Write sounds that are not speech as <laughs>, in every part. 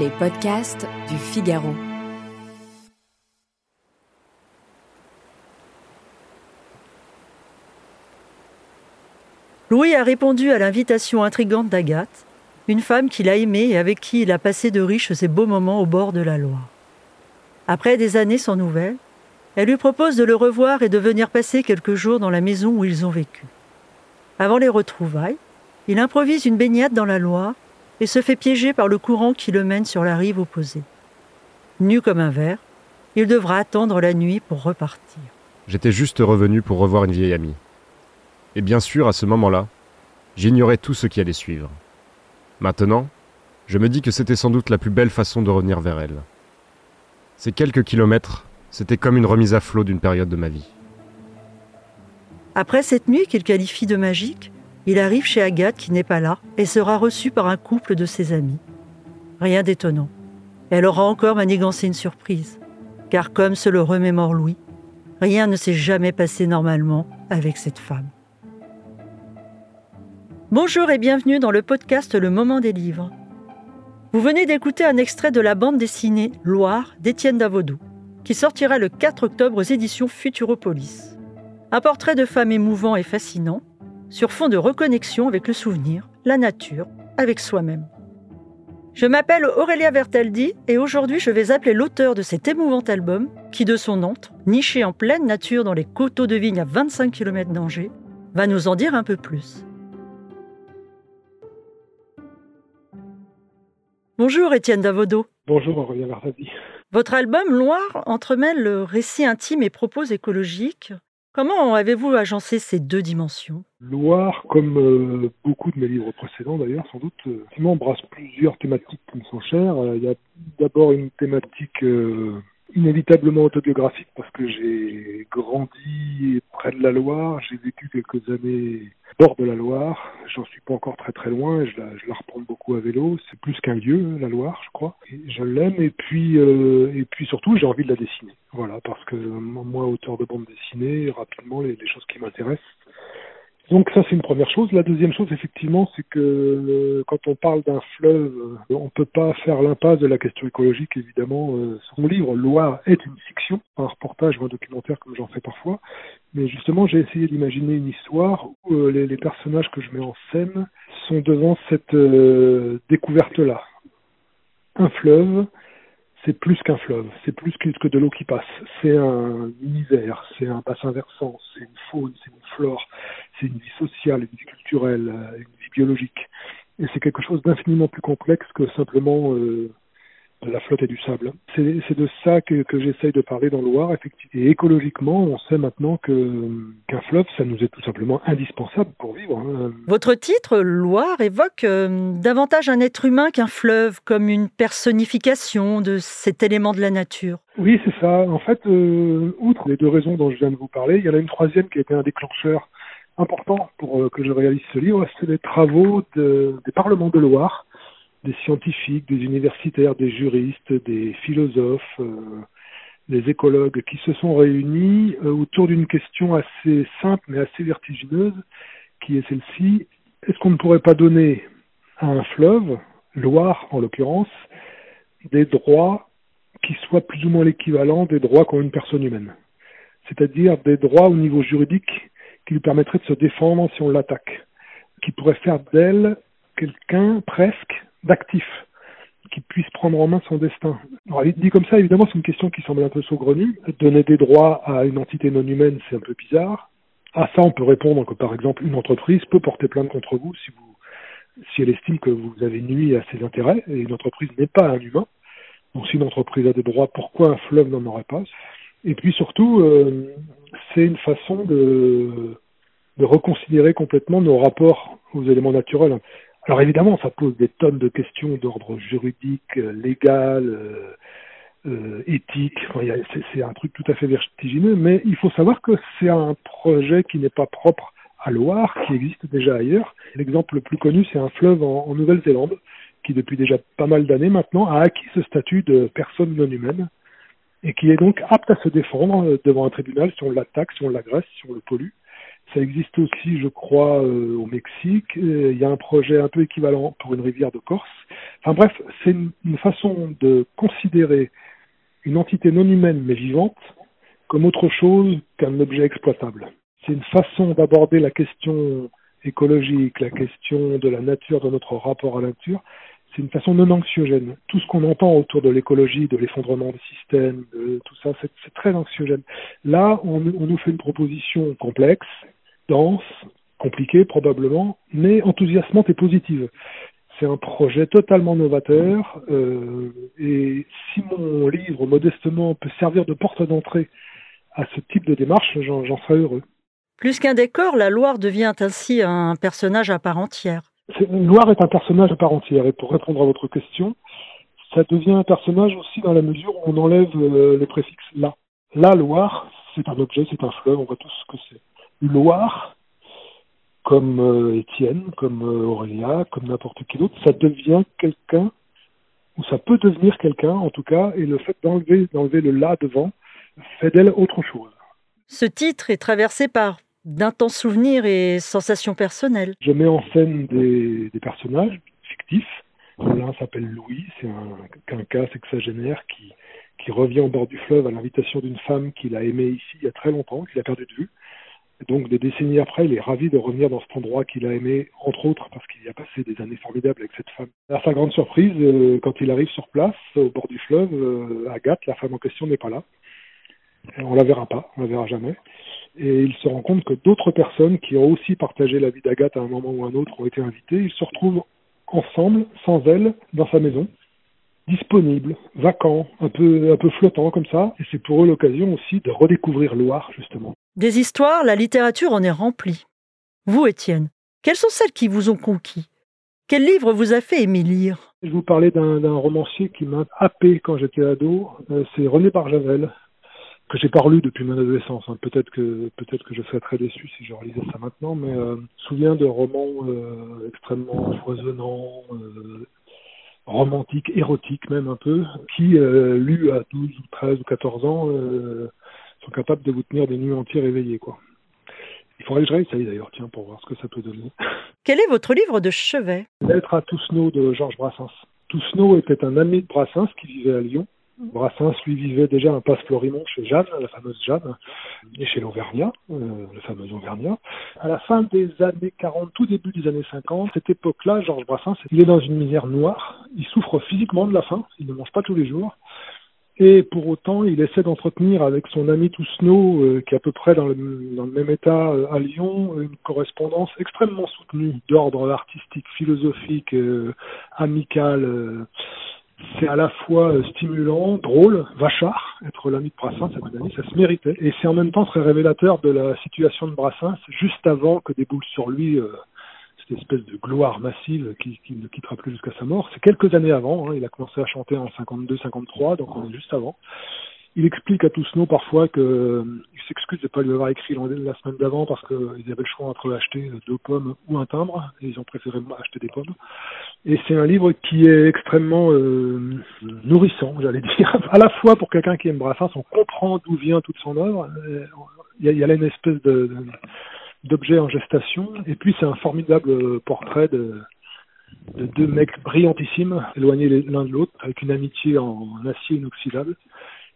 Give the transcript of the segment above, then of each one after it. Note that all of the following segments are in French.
Les podcasts du Figaro. Louis a répondu à l'invitation intrigante d'Agathe, une femme qu'il a aimée et avec qui il a passé de riches et beaux moments au bord de la Loire. Après des années sans nouvelles, elle lui propose de le revoir et de venir passer quelques jours dans la maison où ils ont vécu. Avant les retrouvailles, il improvise une baignade dans la Loire et se fait piéger par le courant qui le mène sur la rive opposée. Nu comme un verre, il devra attendre la nuit pour repartir. J'étais juste revenu pour revoir une vieille amie. Et bien sûr, à ce moment-là, j'ignorais tout ce qui allait suivre. Maintenant, je me dis que c'était sans doute la plus belle façon de revenir vers elle. Ces quelques kilomètres, c'était comme une remise à flot d'une période de ma vie. Après cette nuit qu'il qualifie de magique, il arrive chez Agathe qui n'est pas là et sera reçu par un couple de ses amis. Rien d'étonnant. Elle aura encore manigancé une surprise, car comme se le remémore Louis, rien ne s'est jamais passé normalement avec cette femme. Bonjour et bienvenue dans le podcast Le Moment des Livres. Vous venez d'écouter un extrait de la bande dessinée Loire d'Étienne Davoudou, qui sortira le 4 octobre aux éditions Futuropolis. Un portrait de femme émouvant et fascinant, sur fond de reconnexion avec le souvenir, la nature, avec soi-même. Je m'appelle Aurélia Vertaldi et aujourd'hui je vais appeler l'auteur de cet émouvant album qui, de son entre, niché en pleine nature dans les coteaux de vigne à 25 km d'Angers, va nous en dire un peu plus. Bonjour Étienne Davodo. Bonjour Aurélien Larzabi. Votre album Loire entremêle le récit intime et propos écologiques. Comment avez-vous agencé ces deux dimensions? Loire, comme euh, beaucoup de mes livres précédents d'ailleurs, sans doute, euh, embrasse plusieurs thématiques qui me sont chères. Euh, il y a d'abord une thématique euh, inévitablement autobiographique parce que j'ai grandi près de la Loire, j'ai vécu quelques années bord de la Loire. J'en suis pas encore très très loin. Je la, je la reprends beaucoup à vélo. C'est plus qu'un lieu, la Loire, je crois. Et je l'aime. Et puis euh, et puis surtout, j'ai envie de la dessiner. Voilà, parce que moi, auteur de bande dessinée, rapidement, les choses qui m'intéressent, donc ça c'est une première chose. La deuxième chose effectivement c'est que euh, quand on parle d'un fleuve, euh, on ne peut pas faire l'impasse de la question écologique évidemment. Euh, son livre Loire est une fiction, un reportage ou un documentaire comme j'en fais parfois. Mais justement j'ai essayé d'imaginer une histoire où les, les, personnages que je mets en scène sont devant cette découverte-là. Un fleuve, c'est plus qu'un fleuve, c'est plus que de l'eau qui passe. C'est un univers, c'est un bassin versant, c'est une faune, c'est une flore, c'est une vie sociale, une vie culturelle, une vie biologique. Et c'est quelque chose d'infiniment plus complexe que simplement euh, la flotte et du sable. C'est de ça que, que j'essaye de parler dans Loire, effectivement. Et écologiquement, on sait maintenant qu'un fleuve, ça nous est tout simplement indispensable pour vivre. Hein. Votre titre, Loire, évoque euh, davantage un être humain qu'un fleuve, comme une personnification de cet élément de la nature. Oui, c'est ça. En fait, euh, outre les deux raisons dont je viens de vous parler, il y en a une troisième qui a été un déclencheur important pour euh, que je réalise ce livre, c'est les travaux de, des parlements de Loire des scientifiques, des universitaires, des juristes, des philosophes, euh, des écologues qui se sont réunis euh, autour d'une question assez simple mais assez vertigineuse, qui est celle-ci. Est-ce qu'on ne pourrait pas donner à un fleuve, Loire en l'occurrence, des droits qui soient plus ou moins l'équivalent des droits qu'ont une personne humaine? C'est-à-dire des droits au niveau juridique qui lui permettraient de se défendre si on l'attaque, qui pourraient faire d'elle quelqu'un presque d'actif qui puisse prendre en main son destin. Alors, dit comme ça, évidemment, c'est une question qui semble un peu saugrenue. Donner des droits à une entité non humaine, c'est un peu bizarre. À ça, on peut répondre que, par exemple, une entreprise peut porter plainte contre vous si vous, si elle estime que vous avez nuit à ses intérêts, et une entreprise n'est pas un humain. Donc, si une entreprise a des droits, pourquoi un fleuve n'en aurait pas? Et puis surtout, euh, c'est une façon de reconsidérer complètement nos rapports aux éléments naturels. Alors évidemment, ça pose des tonnes de questions d'ordre juridique, euh, légal, euh, euh, éthique. C'est un truc tout à fait vertigineux, mais il faut savoir que c'est un projet qui n'est pas propre à Loire, qui existe déjà ailleurs. L'exemple le plus connu, c'est un fleuve en, en Nouvelle-Zélande, qui depuis déjà pas mal d'années maintenant a acquis ce statut de personne non humaine, et qui est donc apte à se défendre euh, devant un tribunal si on l'attaque, si on l'agresse, si on le pollue. Ça existe aussi, je crois, euh, au Mexique. Il y a un projet un peu équivalent pour une rivière de Corse. Enfin bref, c'est une, façon de considérer une entité non humaine mais vivante comme autre chose qu'un objet exploitable. C'est une façon d'aborder la question écologique, la question de la nature, de notre rapport à la nature, c'est une façon non anxiogène. Tout ce qu'on entend autour de l'écologie, de l'effondrement des systèmes, de tout ça, c'est très anxiogène. Là, on, nous fait une proposition complexe, dense, compliquée probablement, mais enthousiasmante et positive. C'est un projet totalement novateur euh, et si mon livre, modestement, peut servir de porte d'entrée à ce type de démarche, j'en serais heureux. Plus qu'un décor, la Loire devient ainsi un personnage à part entière. Loire est un personnage à part entière. Et pour répondre à votre question, ça devient un personnage aussi dans la mesure où on enlève euh, le préfixe la. La Loire, c'est un objet, c'est un fleuve, on voit tous ce que c'est. Loire, comme euh, Étienne, comme euh, Aurélia, comme n'importe qui d'autre, ça devient quelqu'un, ou ça peut devenir quelqu'un en tout cas, et le fait d'enlever, d'enlever le la devant fait d'elle autre chose. Ce titre est traversé par d'intenses souvenirs et sensations personnelles. Je mets en scène des, des personnages fictifs. L'un s'appelle Louis, c'est un quinca sexagénaire qui, qui revient au bord du fleuve à l'invitation d'une femme qu'il a aimée ici il y a très longtemps, qu'il a perdu de vue. Donc des décennies après, il est ravi de revenir dans cet endroit qu'il a aimé, entre autres parce qu'il y a passé des années formidables avec cette femme. À sa grande surprise, euh, quand il arrive sur place, au bord du fleuve, euh, Agathe, la femme en question, n'est pas là. Et on la verra pas, on la verra jamais et il se rend compte que d'autres personnes qui ont aussi partagé la vie d'Agathe à un moment ou un autre ont été invitées. Ils se retrouvent ensemble, sans elle, dans sa maison, disponibles, vacants, un peu, un peu flottants comme ça. Et c'est pour eux l'occasion aussi de redécouvrir Loire, justement. Des histoires, la littérature en est remplie. Vous, Étienne, quelles sont celles qui vous ont conquis? Quel livre vous a fait aimer lire? Je vous parlais d'un romancier qui m'a happé quand j'étais ado. Euh, c'est René Barjavel, que j'ai pas relu depuis mon adolescence. Hein. Peut-être que je serais très déçu si je relisais ça maintenant, mais euh, je me souviens de romans euh, extrêmement foisonnants, euh, romantiques, érotiques même un peu, qui lus à 12 ou 13 ou 14 ans sont capables de vous tenir des nuits entières éveillées quoi. Il faudrait que je réessaye d'ailleurs, tiens, pour voir ce que ça peut donner. <laughs> Quel est votre livre de chevet? Lettre à Toussaint de Georges Brassens. Toussaint était un ami de Brassens qui vivait à Lyon Brassens, lui, vivait déjà un passe Florimont chez Jeanne, la fameuse Jeanne, et chez l'Auvergnat, euh, le fameux Auvergnat. À la fin des années 40, tout début des années 50, cette époque-là, Georges Brassens, il est dans une misère noire, il souffre physiquement de la faim, il ne mange pas tous les jours, et pour autant, il essaie d'entretenir avec son ami Tousneau, euh, qui est à peu près dans le, dans le même état euh, à Lyon, une correspondance extrêmement soutenue d'ordre artistique, philosophique, euh, amical euh, c'est à la fois stimulant, drôle, vachard, être l'ami de Brassens, à mon avis, ça se méritait. Et c'est en même temps très révélateur de la situation de Brassens, juste avant que déboule sur lui espèce de gloire massive qui, ne quittera plus jusqu'à sa mort. C'est quelques années avant, hein, il a commencé à chanter en 52-53, donc on est juste avant. Il explique à Toussaint parfois qu'il euh, s'excuse de ne pas lui avoir écrit la semaine d'avant parce qu'ils avaient le choix entre acheter deux pommes ou un timbre, et ils ont préféré acheter des pommes. Et c'est un livre qui est extrêmement euh, nourrissant, j'allais dire, <laughs> à la fois pour quelqu'un qui aime Brassens, on comprend d'où vient toute son œuvre, a, il y a là une espèce de, d'objet en gestation, et puis c'est un formidable portrait de, de deux mecs brillantissimes, éloignés l'un de l'autre, avec une amitié en acier inoxydable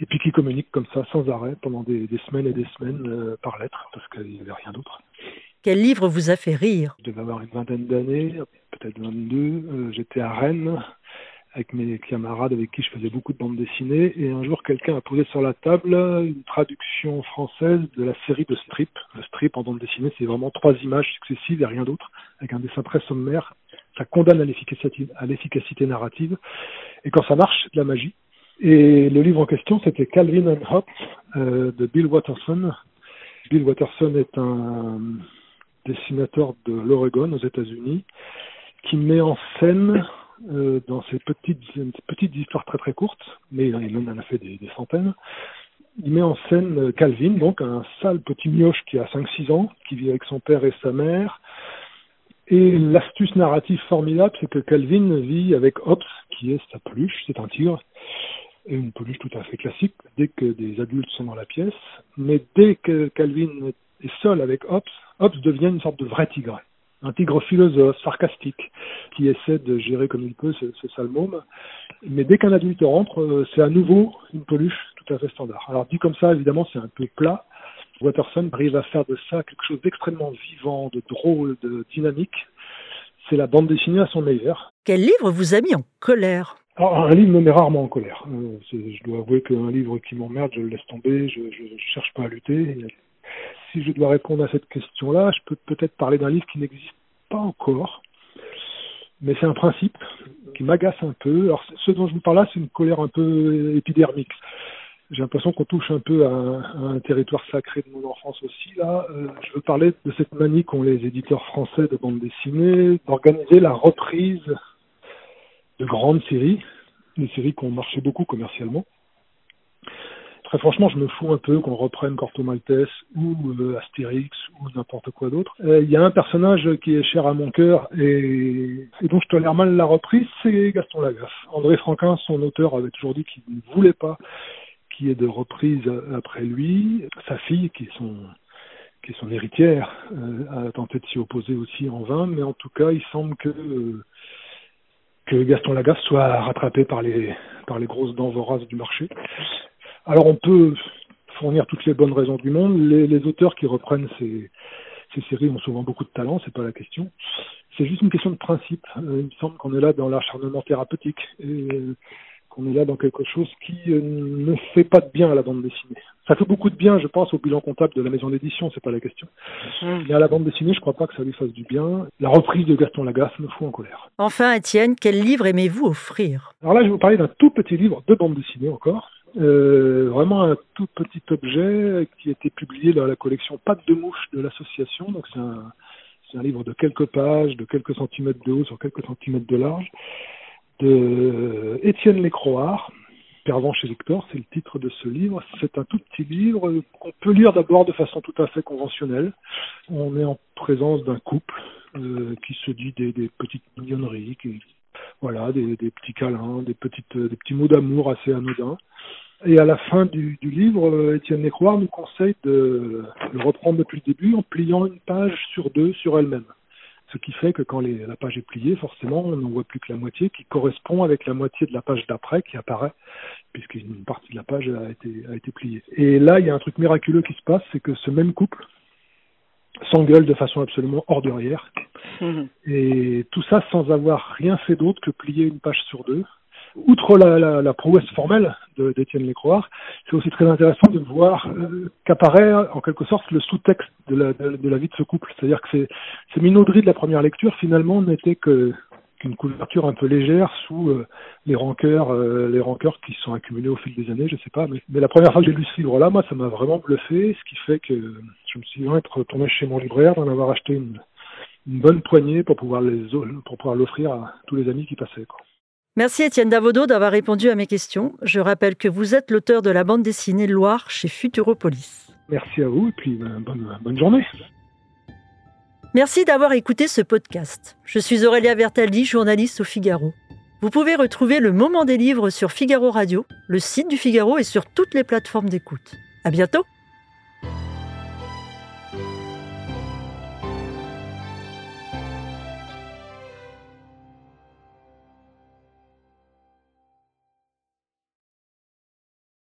et puis qui communique comme ça sans arrêt pendant des, des semaines et des semaines euh, par lettre, parce qu'il n'y avait rien d'autre. Quel livre vous a fait rire? Je devais avoir une vingtaine d'années, peut-être 22. Euh, J'étais à Rennes avec mes camarades avec qui je faisais beaucoup de bandes dessinées, et un jour quelqu'un a posé sur la table une traduction française de la série de Strip. Le Strip en bande dessinée, c'est vraiment trois images successives et rien d'autre, avec un dessin très sommaire. Ça condamne à l'efficacité narrative, et quand ça marche, c'est de la magie. Et le livre en question, c'était Calvin and Hobbes euh, de Bill Watterson. Bill Watterson est un dessinateur de l'Oregon aux États-Unis qui met en scène euh, dans ces petites, petites histoires très très courtes, mais il en a fait des, centaines, il met en scène Calvin, donc un sale petit mioche qui a 5-6 ans, qui vit avec son père et sa mère. Et l'astuce narrative formidable, c'est que Calvin vit avec Hobbes, qui est sa peluche, c'est un tigre, et une peluche tout à fait classique dès que des adultes sont dans la pièce. Mais dès que Calvin est seul avec Hobbes, Hobbes devient une sorte de vrai tigre. Un tigre philosophe, sarcastique, qui essaie de gérer comme il peut ce, ce sale môme. Mais dès qu'un adulte rentre, euh, c'est à nouveau une peluche tout à fait standard. Alors dit comme ça, évidemment, c'est un peu plat. Watterson arrive à faire de ça quelque chose d'extrêmement vivant, de drôle, de dynamique. C'est la bande dessinée à son meilleur. Quel livre vous a mis en colère? Alors, un livre me met rarement en colère. Euh, je dois avouer qu'un livre qui m'emmerde, je le laisse tomber, je ne cherche pas à lutter. Si je dois répondre à cette question-là, je peux peut-être parler d'un livre qui n'existe pas encore, mais c'est un principe qui m'agace un peu. Alors, ce dont je vous parle là, c'est une colère un peu épidermique. J'ai l'impression qu'on touche un peu à un, territoire sacré de mon enfance aussi. Là, euh, je veux parler de cette manie qu'ont les éditeurs français de bande dessinée d'organiser la reprise de grandes séries, des séries qui ont marché beaucoup commercialement. Franchement, je me fous un peu qu'on reprenne Corto Maltese ou euh, Astérix ou n'importe quoi d'autre. Euh, Il y a un personnage qui est cher à mon cœur et, dont je tolère mal la reprise, c'est Gaston Lagaffe. André Franquin, son auteur, avait toujours dit qu'il ne voulait pas qu'il y ait de reprise après lui. Sa fille, qui est son, héritière, euh, a tenté de s'y opposer aussi en vain, mais en tout cas, il semble que euh, que Gaston Lagaffe soit rattrapé par les par les grosses dents voraces du marché. Alors on peut fournir toutes les bonnes raisons du monde. Les, les auteurs qui reprennent ces, ces séries ont souvent beaucoup de talent, c'est pas la question. C'est juste une question de principe. Euh, il me semble qu'on est là dans l'acharnement thérapeutique et qu'on est là dans quelque chose qui euh, ne fait pas de bien à la bande dessinée. Ça fait beaucoup de bien, je pense, au bilan comptable de la maison d'édition, c'est pas la question. Mais à la bande dessinée, je crois pas que ça lui fasse du bien. La reprise de Gaston Lagaffe me fout en colère. Enfin, Étienne, quel livre aimez-vous offrir? Alors là, je vais vous parler d'un tout petit livre de bande dessinée encore. Euh, vraiment un tout petit objet qui a été publié dans la collection Pattes de mouche de l'association. Donc c'est un, un livre de quelques pages, de quelques centimètres de haut sur quelques centimètres de large, de Étienne Lécroard, Pervenche chez Victor, c'est le titre de ce livre. C'est un tout petit livre qu'on peut lire d'abord de façon tout à fait conventionnelle. On est en présence d'un couple euh, qui se dit des, petites mignonneries, voilà, des, des, petits câlins, des petites, des petits mots d'amour assez anodins. Et à la fin du, du livre, Étienne Lécroix nous conseille de le reprendre depuis le début en pliant une page sur deux sur elle-même. Ce qui fait que quand les, la page est pliée, forcément, on n'en voit plus que la moitié qui correspond avec la moitié de la page d'après qui apparaît, puisqu'une partie de la page a été, a été pliée. Et là, il y a un truc miraculeux qui se passe, c'est que ce même couple s'engueule de façon absolument ordurière. Mmh. Et tout ça sans avoir rien fait d'autre que plier une page sur deux. Outre la, la, la prouesse formelle d'Étienne Lécroard, c'est aussi très intéressant de voir euh, qu'apparaît en quelque sorte le sous-texte de la, de, de la, vie de ce couple. C'est-à-dire que ces, ces minauderies de la première lecture, finalement, n'étaient que qu'une couverture un peu légère sous euh, les rancœurs, euh, les rancœurs qui se sont accumulées au fil des années, je sais pas. Mais, mais la première fois que j'ai lu ce livre-là, moi, ça m'a vraiment bluffé, ce qui fait que je me suis vraiment retourné chez mon libraire, d'en avoir acheté une, une bonne poignée pour pouvoir les pour pouvoir l'offrir à tous les amis qui passaient. Quoi. Merci Étienne Davodo d'avoir répondu à mes questions. Je rappelle que vous êtes l'auteur de la bande dessinée Loire chez Futuropolis. Merci à vous et puis ben, bonne, bonne journée. Merci d'avoir écouté ce podcast. Je suis Aurélia Vertaldi, journaliste au Figaro. Vous pouvez retrouver le moment des livres sur Figaro Radio, le site du Figaro et sur toutes les plateformes d'écoute. À bientôt!